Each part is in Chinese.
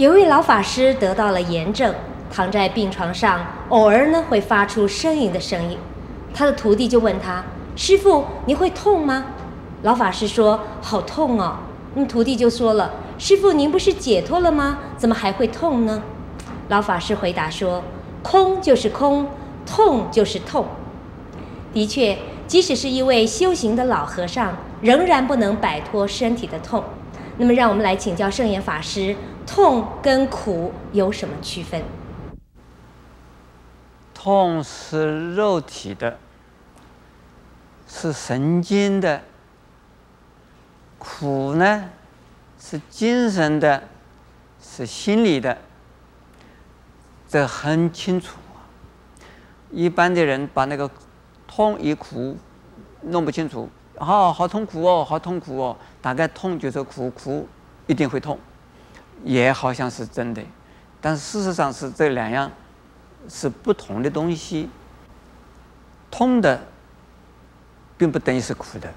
有位老法师得到了炎症，躺在病床上，偶尔呢会发出呻吟的声音。他的徒弟就问他：“师父，你会痛吗？”老法师说：“好痛哦。”那么徒弟就说了：“师父，您不是解脱了吗？怎么还会痛呢？”老法师回答说：“空就是空，痛就是痛。”的确，即使是一位修行的老和尚，仍然不能摆脱身体的痛。那么，让我们来请教圣严法师：痛跟苦有什么区分？痛是肉体的，是神经的；苦呢，是精神的，是心理的。这很清楚。一般的人把那个。痛与苦弄不清楚，好好痛苦哦，好痛苦哦。大概痛就是苦，苦一定会痛，也好像是真的，但事实上是这两样是不同的东西。痛的并不等于是苦的，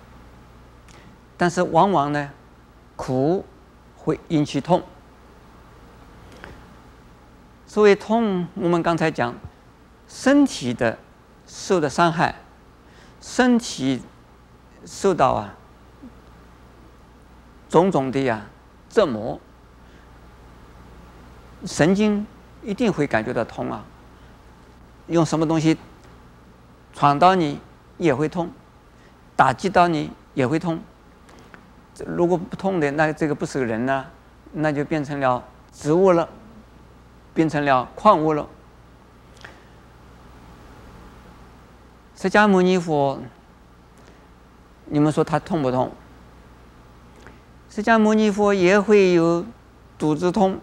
但是往往呢，苦会引起痛。所谓痛，我们刚才讲身体的受的伤害。身体受到啊种种的呀折磨，神经一定会感觉到痛啊。用什么东西闯到你也会痛，打击到你也会痛。如果不痛的，那这个不是人呢，那就变成了植物了，变成了矿物了。释迦牟尼佛，你们说他痛不痛？释迦牟尼佛也会有肚子痛，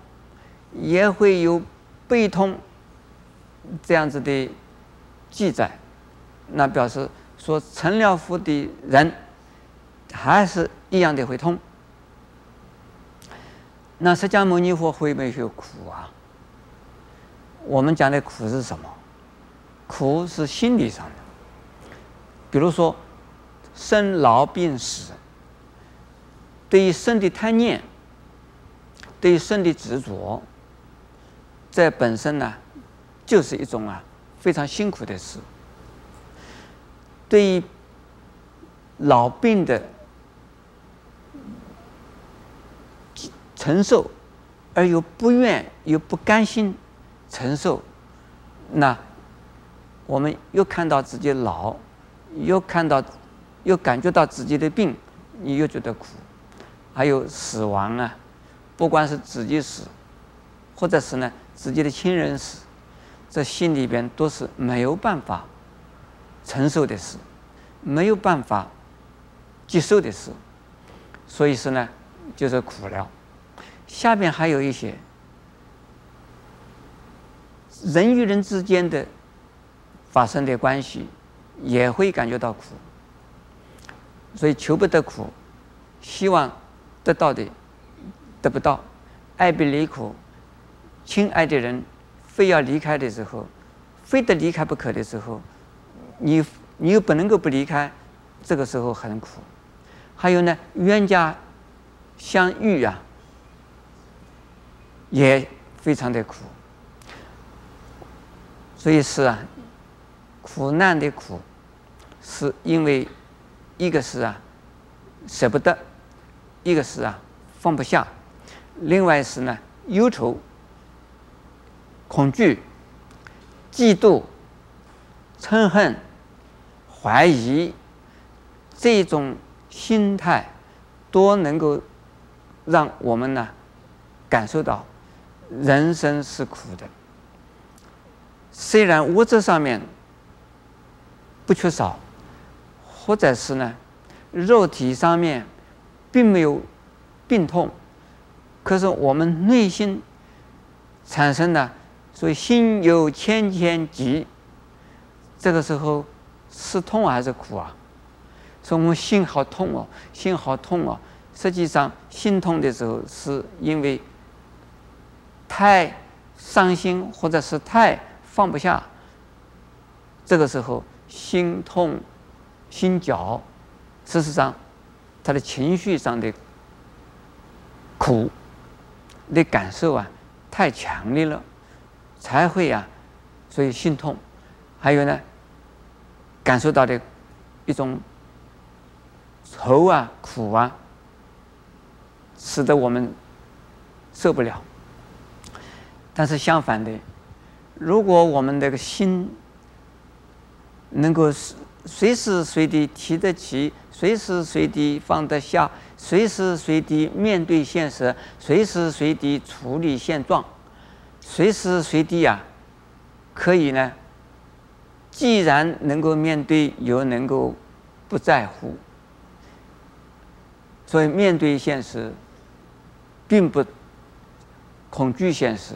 也会有背痛，这样子的记载，那表示说成了佛的人还是一样的会痛。那释迦牟尼佛会没有苦啊？我们讲的苦是什么？苦是心理上的。比如说，生老病死，对于生的贪念，对于生的执着，这本身呢，就是一种啊非常辛苦的事。对于老病的承受，而又不愿又不甘心承受，那我们又看到自己老。又看到，又感觉到自己的病，你又觉得苦，还有死亡啊，不管是自己死，或者是呢自己的亲人死，这心里边都是没有办法承受的事，没有办法接受的事，所以说呢就是苦了。下边还有一些人与人之间的发生的关系。也会感觉到苦，所以求不得苦，希望得到的得不到，爱别离苦，亲爱的人非要离开的时候，非得离开不可的时候，你你又不能够不离开，这个时候很苦。还有呢，冤家相遇啊，也非常的苦。所以是啊，苦难的苦。是因为一个是啊舍不得，一个是啊放不下，另外是呢忧愁、恐惧、嫉妒、嗔恨、怀疑这种心态，都能够让我们呢感受到人生是苦的。虽然物质上面不缺少。或者是呢，肉体上面并没有病痛，可是我们内心产生了，所以心有千千疾，这个时候是痛还是苦啊？说我们心好痛哦，心好痛哦。实际上，心痛的时候是因为太伤心，或者是太放不下，这个时候心痛。心绞，事实上，他的情绪上的苦的感受啊，太强烈了，才会呀、啊，所以心痛。还有呢，感受到的一种愁啊、苦啊，使得我们受不了。但是相反的，如果我们这个心能够是随时随地提得起，随时随地放得下，随时随地面对现实，随时随地处理现状，随时随地啊，可以呢，既然能够面对，又能够不在乎，所以面对现实，并不恐惧现实，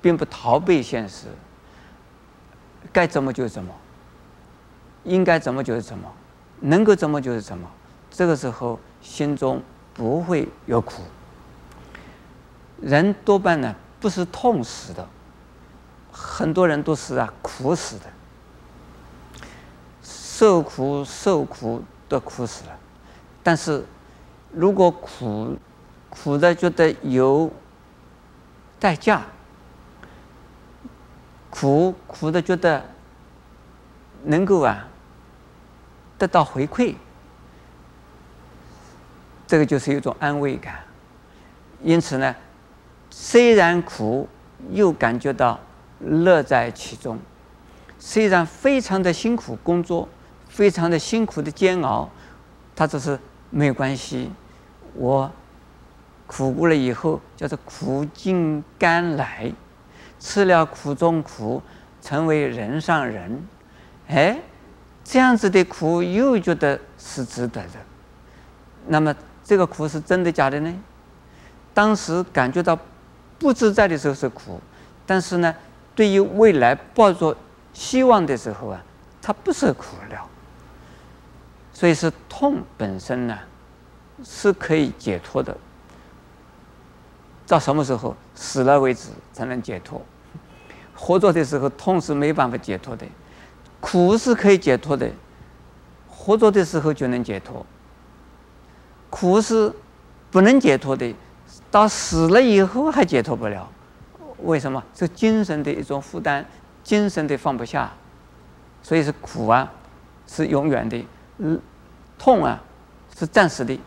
并不逃避现实，该怎么就怎么。应该怎么就是怎么，能够怎么就是怎么。这个时候心中不会有苦。人多半呢不是痛死的，很多人都是啊苦死的，受苦受苦都苦死了。但是如果苦苦的觉得有代价，苦苦的觉得能够啊。得到回馈，这个就是一种安慰感。因此呢，虽然苦，又感觉到乐在其中。虽然非常的辛苦工作，非常的辛苦的煎熬，他只是没有关系。我苦过了以后，叫做苦尽甘来，吃了苦中苦，成为人上人。哎。这样子的苦又觉得是值得的，那么这个苦是真的假的呢？当时感觉到不自在的时候是苦，但是呢，对于未来抱着希望的时候啊，它不是苦了。所以是痛本身呢，是可以解脱的。到什么时候死了为止才能解脱？活着的时候痛是没办法解脱的。苦是可以解脱的，活着的时候就能解脱。苦是不能解脱的，到死了以后还解脱不了。为什么？是精神的一种负担，精神的放不下。所以是苦啊，是永远的；痛啊，是暂时的。